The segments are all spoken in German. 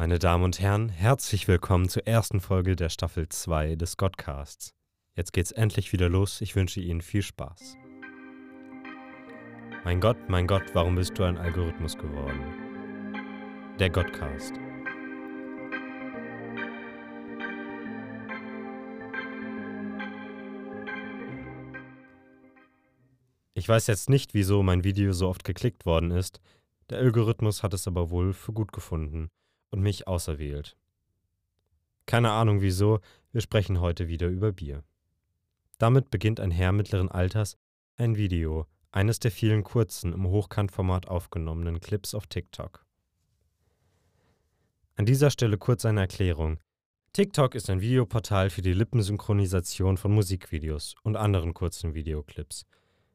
Meine Damen und Herren, herzlich willkommen zur ersten Folge der Staffel 2 des Godcasts. Jetzt geht's endlich wieder los. Ich wünsche Ihnen viel Spaß. Mein Gott, mein Gott, warum bist du ein Algorithmus geworden? Der Godcast. Ich weiß jetzt nicht, wieso mein Video so oft geklickt worden ist. Der Algorithmus hat es aber wohl für gut gefunden und mich auserwählt. Keine Ahnung wieso, wir sprechen heute wieder über Bier. Damit beginnt ein Herr mittleren Alters ein Video, eines der vielen kurzen, im Hochkantformat aufgenommenen Clips auf TikTok. An dieser Stelle kurz eine Erklärung. TikTok ist ein Videoportal für die Lippensynchronisation von Musikvideos und anderen kurzen Videoclips,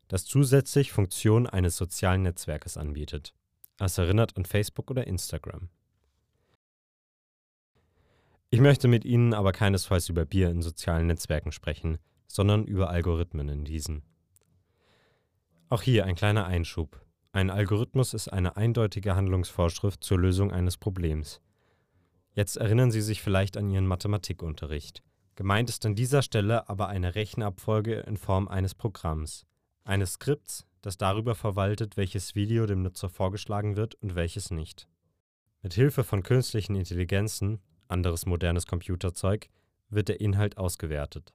das zusätzlich Funktionen eines sozialen Netzwerkes anbietet. Es erinnert an Facebook oder Instagram. Ich möchte mit Ihnen aber keinesfalls über Bier in sozialen Netzwerken sprechen, sondern über Algorithmen in diesen. Auch hier ein kleiner Einschub. Ein Algorithmus ist eine eindeutige Handlungsvorschrift zur Lösung eines Problems. Jetzt erinnern Sie sich vielleicht an Ihren Mathematikunterricht. Gemeint ist an dieser Stelle aber eine Rechenabfolge in Form eines Programms, eines Skripts, das darüber verwaltet, welches Video dem Nutzer vorgeschlagen wird und welches nicht. Mit Hilfe von künstlichen Intelligenzen anderes modernes Computerzeug, wird der Inhalt ausgewertet.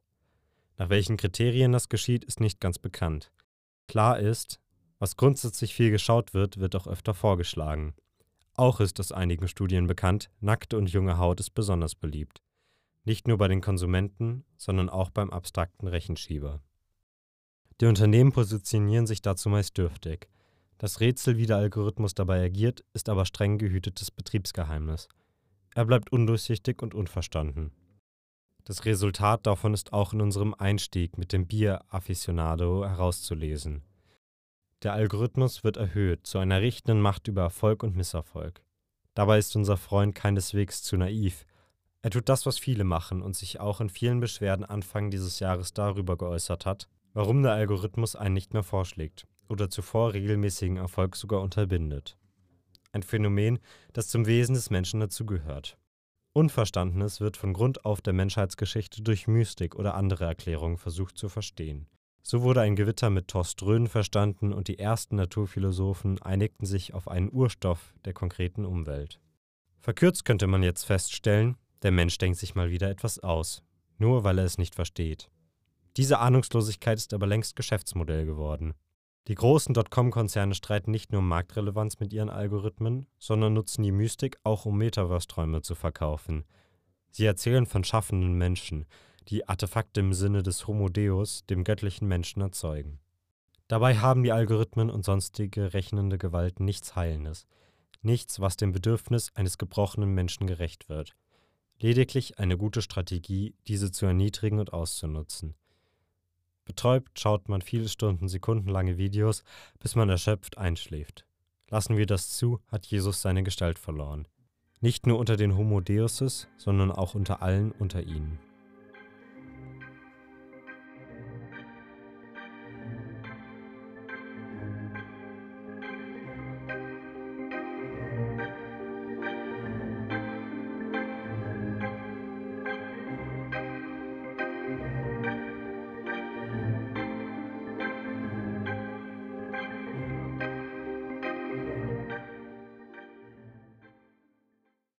Nach welchen Kriterien das geschieht, ist nicht ganz bekannt. Klar ist, was grundsätzlich viel geschaut wird, wird auch öfter vorgeschlagen. Auch ist aus einigen Studien bekannt, nackte und junge Haut ist besonders beliebt. Nicht nur bei den Konsumenten, sondern auch beim abstrakten Rechenschieber. Die Unternehmen positionieren sich dazu meist dürftig. Das Rätsel, wie der Algorithmus dabei agiert, ist aber streng gehütetes Betriebsgeheimnis. Er bleibt undurchsichtig und unverstanden. Das Resultat davon ist auch in unserem Einstieg mit dem Bier-Afficionado herauszulesen. Der Algorithmus wird erhöht zu einer richtenden Macht über Erfolg und Misserfolg. Dabei ist unser Freund keineswegs zu naiv. Er tut das, was viele machen und sich auch in vielen Beschwerden Anfang dieses Jahres darüber geäußert hat, warum der Algorithmus einen nicht mehr vorschlägt oder zuvor regelmäßigen Erfolg sogar unterbindet ein Phänomen, das zum Wesen des Menschen dazugehört. Unverstandenes wird von Grund auf der Menschheitsgeschichte durch Mystik oder andere Erklärungen versucht zu verstehen. So wurde ein Gewitter mit Torströnen verstanden und die ersten Naturphilosophen einigten sich auf einen Urstoff der konkreten Umwelt. Verkürzt könnte man jetzt feststellen, der Mensch denkt sich mal wieder etwas aus, nur weil er es nicht versteht. Diese Ahnungslosigkeit ist aber längst Geschäftsmodell geworden. Die großen Dotcom-Konzerne streiten nicht nur um Marktrelevanz mit ihren Algorithmen, sondern nutzen die Mystik auch um Metaverse-Träume zu verkaufen. Sie erzählen von schaffenden Menschen, die Artefakte im Sinne des Homo Deus, dem göttlichen Menschen, erzeugen. Dabei haben die Algorithmen und sonstige rechnende Gewalt nichts Heilendes, nichts, was dem Bedürfnis eines gebrochenen Menschen gerecht wird. Lediglich eine gute Strategie, diese zu erniedrigen und auszunutzen. Betäubt schaut man viele Stunden, sekundenlange Videos, bis man erschöpft einschläft. Lassen wir das zu, hat Jesus seine Gestalt verloren. Nicht nur unter den Homo Deuses, sondern auch unter allen unter ihnen.